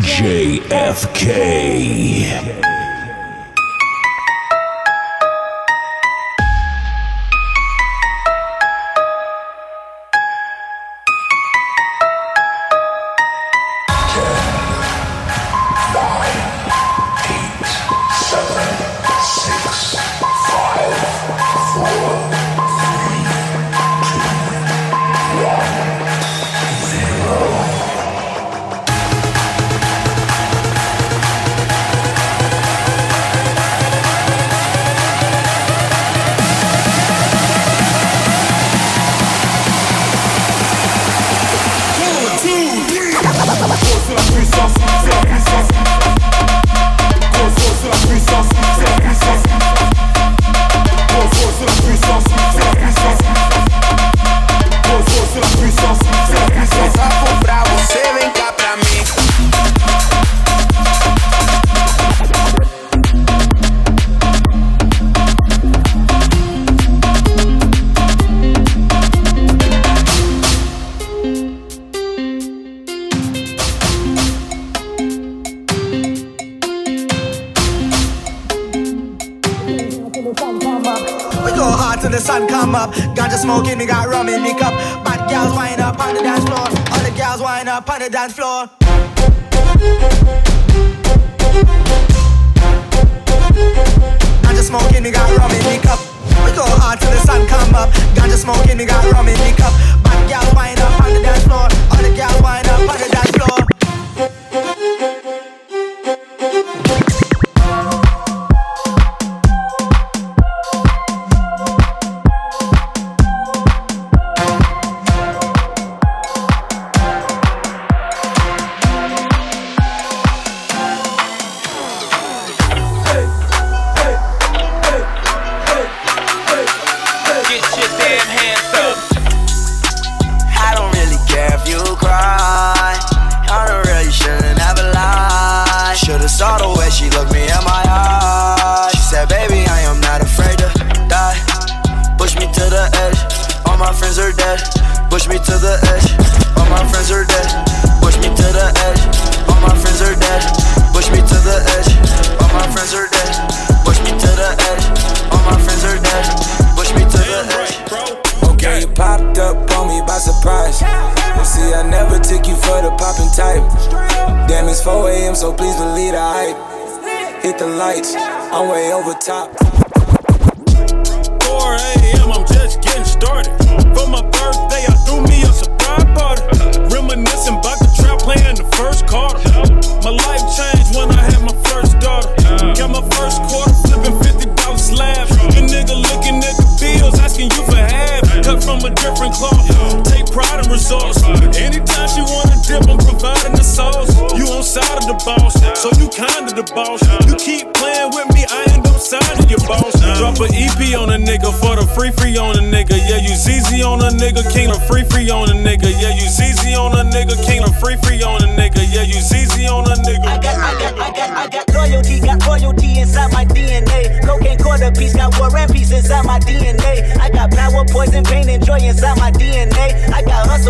JFK. smoking, me got rum in me cup. Bad girls wind up on the dance floor. All the girls wind up on the dance floor. Ganja smoking, me got rum in me cup. We go hard till the sun come up. Ganja smoking, me got rum in me cup. Bad girls wind up on the dance floor. All the girls wind up on the dance floor. Push me to the edge. All my friends are dead. Push me to the edge. All my friends are dead. Push me to the edge. All my friends are dead. Push me to the edge. All my friends are dead. Push me to the edge. Okay, you popped up on me by surprise. You see, I never took you for the popping type. Damn, it's 4 a.m., so please believe the hype. Hit the lights, I'm way over top. 4 a.m., I'm just getting started. For my birthday, I threw me a surprise party. Reminiscing about the trap playing the first quarter. My life changed when I had my first daughter. Got my first quarter flipping $50 slabs. The nigga looking at the bills, asking you for half. Cut from a different cloth. Take pride in results. Anytime she wanna dip, I'm providing the sauce. You on side of the boss, so you kinda the boss. You keep playing with me, I end up signing your boss. Drop an EP on a nigga for free free on a nigga. Yeah, you ZZ on a nigga. King of free free on a nigga. Yeah, you ZZ on a nigga. King of free free on a nigga. Yeah, you ZZ on a nigga. I got, I got, I got, I got loyalty. Got royalty inside my DNA. Cocaine quarter piece. Got war and peace inside my DNA. I got power, poison, pain, and joy inside my DNA. I got hustle.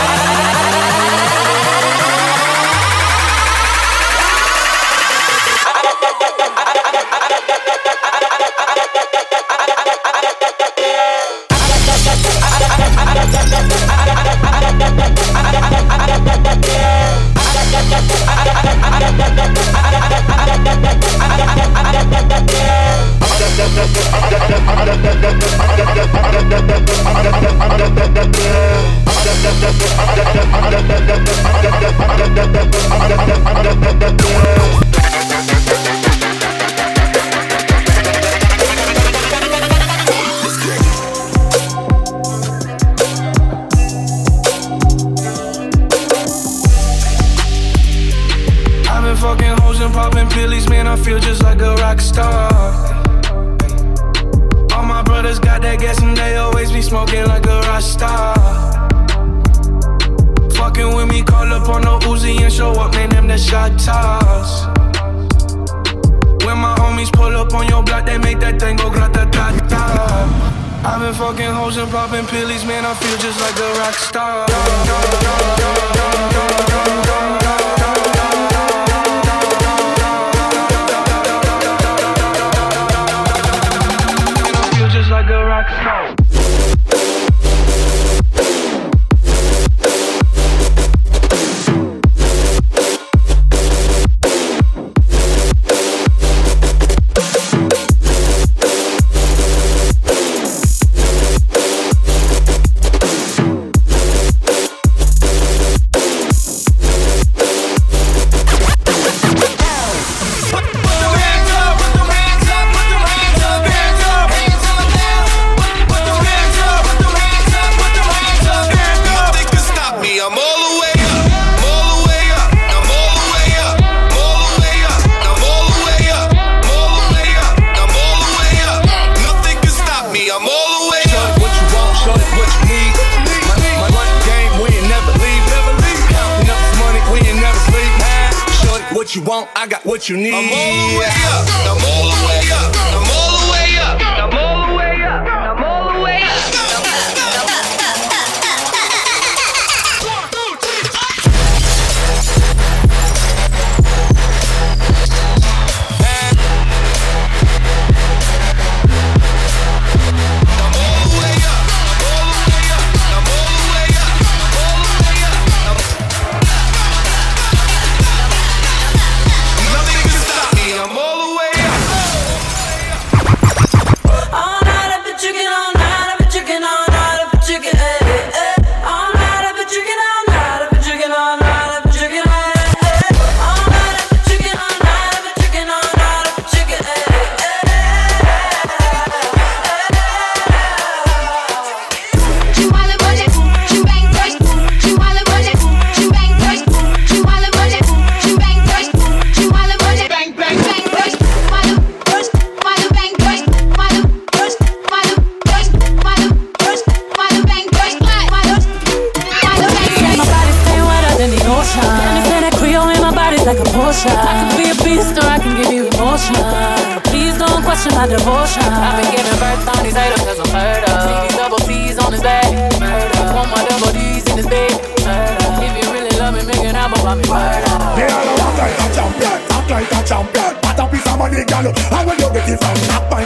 always be smoking like a Rasta. Fucking with me, call up on no Uzi and show up, man, them the shot toss. When my homies pull up on your block, they make that thing go grata ta ta. I've been fucking hoes and popping pillies, man, I feel just like a rock star. what you want, I got what you need. I'm all the way up, I'm all the way up, I'm all the way up. devotion. I can be a beast or I can give you emotion. Please don't question my devotion. I've been giving birth on these haters cause I'm murder. See these double C's on his back. Murder. Want my double D's in his bed. Murder. If you really love me, make an album about me. Murder. They are the rock like a champion. Act like a champion. But a piece of money, girl. I will you get it from?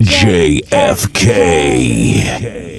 JFK. JFK.